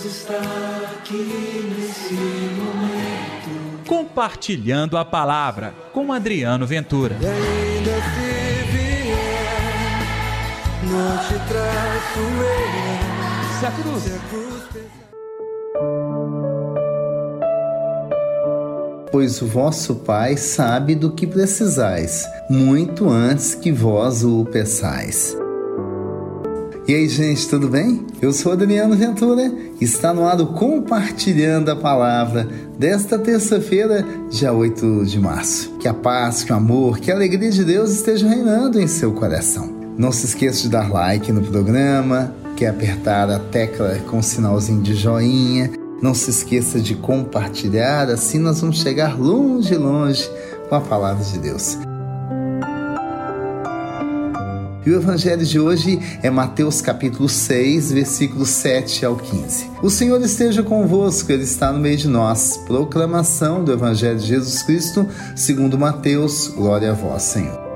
Deus está aqui nesse momento. Compartilhando a palavra com Adriano Ventura. E ainda se vier, não te traço eu. Se a cruz. Se a cruz. Pois o vosso Pai sabe do que precisais, muito antes que vós o peçais. E aí, gente, tudo bem? Eu sou Adriano Ventura, está no ar o Compartilhando a Palavra desta terça-feira, dia 8 de março. Que a paz, que o amor, que a alegria de Deus estejam reinando em seu coração. Não se esqueça de dar like no programa, que é apertar a tecla com o sinalzinho de joinha. Não se esqueça de compartilhar, assim nós vamos chegar longe, longe com a palavra de Deus. E o evangelho de hoje é Mateus capítulo 6, versículos 7 ao 15. O Senhor esteja convosco, ele está no meio de nós. Proclamação do evangelho de Jesus Cristo, segundo Mateus. Glória a vós, Senhor.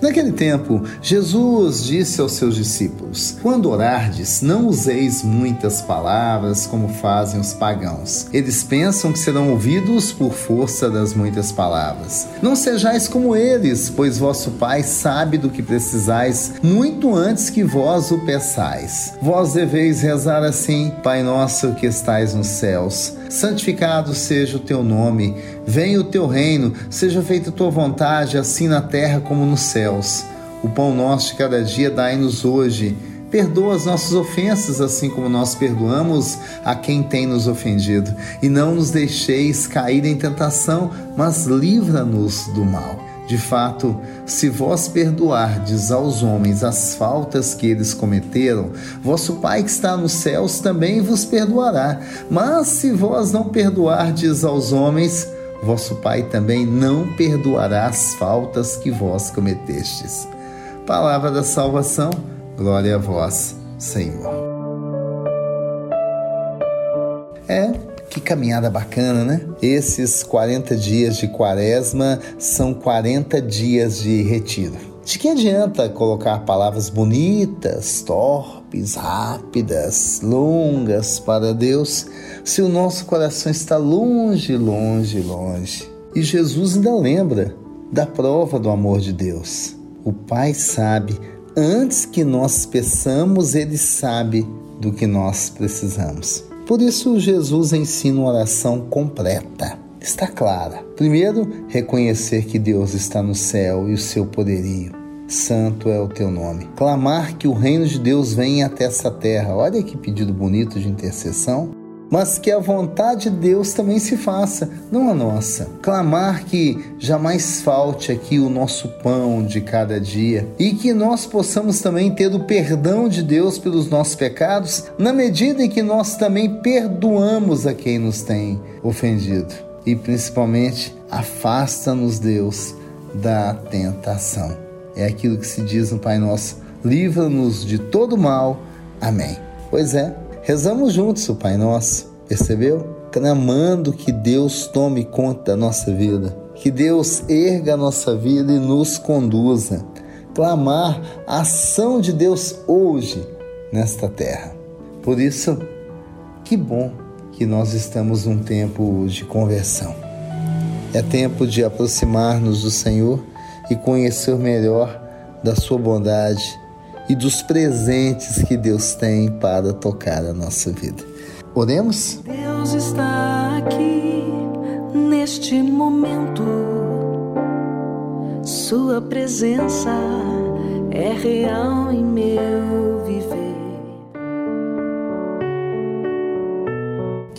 Naquele tempo, Jesus disse aos seus discípulos: Quando orardes, não useis muitas palavras como fazem os pagãos. Eles pensam que serão ouvidos por força das muitas palavras. Não sejais como eles, pois vosso Pai sabe do que precisais muito antes que vós o peçais. Vós deveis rezar assim: Pai nosso que estais nos céus, santificado seja o teu nome, venha o teu reino, seja feita a tua vontade, assim na terra como nos céus. O pão nosso de cada dia dai-nos hoje. Perdoa as nossas ofensas, assim como nós perdoamos a quem tem nos ofendido. E não nos deixeis cair em tentação, mas livra-nos do mal. De fato, se vós perdoardes aos homens as faltas que eles cometeram, vosso Pai que está nos céus também vos perdoará. Mas se vós não perdoardes aos homens, vosso Pai também não perdoará as faltas que vós cometestes. Palavra da salvação, glória a vós, Senhor. É, que caminhada bacana, né? Esses 40 dias de quaresma são 40 dias de retiro. De que adianta colocar palavras bonitas, torpes, rápidas, longas para Deus, se o nosso coração está longe, longe, longe? E Jesus ainda lembra da prova do amor de Deus. O Pai sabe, antes que nós peçamos, Ele sabe do que nós precisamos. Por isso, Jesus ensina uma oração completa. Está clara. Primeiro, reconhecer que Deus está no céu e o seu poderio. Santo é o teu nome. Clamar que o reino de Deus venha até essa terra. Olha que pedido bonito de intercessão mas que a vontade de Deus também se faça, não a nossa. Clamar que jamais falte aqui o nosso pão de cada dia e que nós possamos também ter o perdão de Deus pelos nossos pecados, na medida em que nós também perdoamos a quem nos tem ofendido. E principalmente, afasta-nos, Deus, da tentação. É aquilo que se diz no Pai Nosso: livra-nos de todo mal. Amém. Pois é, Rezamos juntos o Pai Nosso, percebeu? Clamando que Deus tome conta da nossa vida, que Deus erga a nossa vida e nos conduza. Clamar a ação de Deus hoje nesta terra. Por isso, que bom que nós estamos num tempo de conversão. É tempo de aproximar-nos do Senhor e conhecer melhor da Sua bondade e dos presentes que Deus tem para tocar a nossa vida. Oremos? Deus está aqui neste momento. Sua presença é real em meu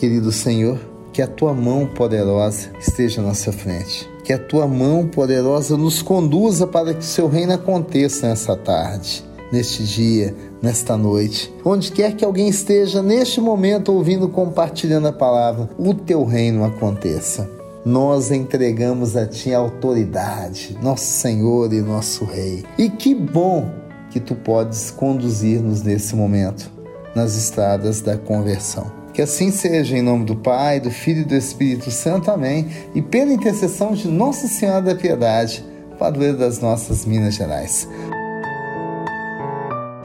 Querido Senhor, que a tua mão poderosa esteja à nossa frente. Que a tua mão poderosa nos conduza para que o seu reino aconteça nessa tarde neste dia, nesta noite. Onde quer que alguém esteja neste momento ouvindo, compartilhando a palavra, o teu reino aconteça. Nós entregamos a ti a autoridade, nosso Senhor e nosso Rei. E que bom que tu podes conduzir-nos nesse momento, nas estradas da conversão. Que assim seja, em nome do Pai, do Filho e do Espírito Santo. Amém. E pela intercessão de Nossa Senhora da Piedade, padroeira das nossas Minas Gerais.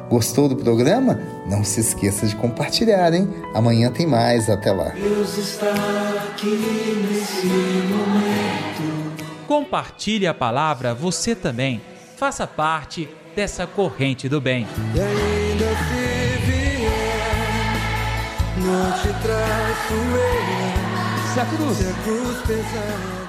Gostou do programa? Não se esqueça de compartilhar, hein? Amanhã tem mais. Até lá. Deus está aqui nesse momento. Compartilhe a palavra você também. Faça parte dessa corrente do bem. Não te traço eu. Se a cruz Se a cruz pesar.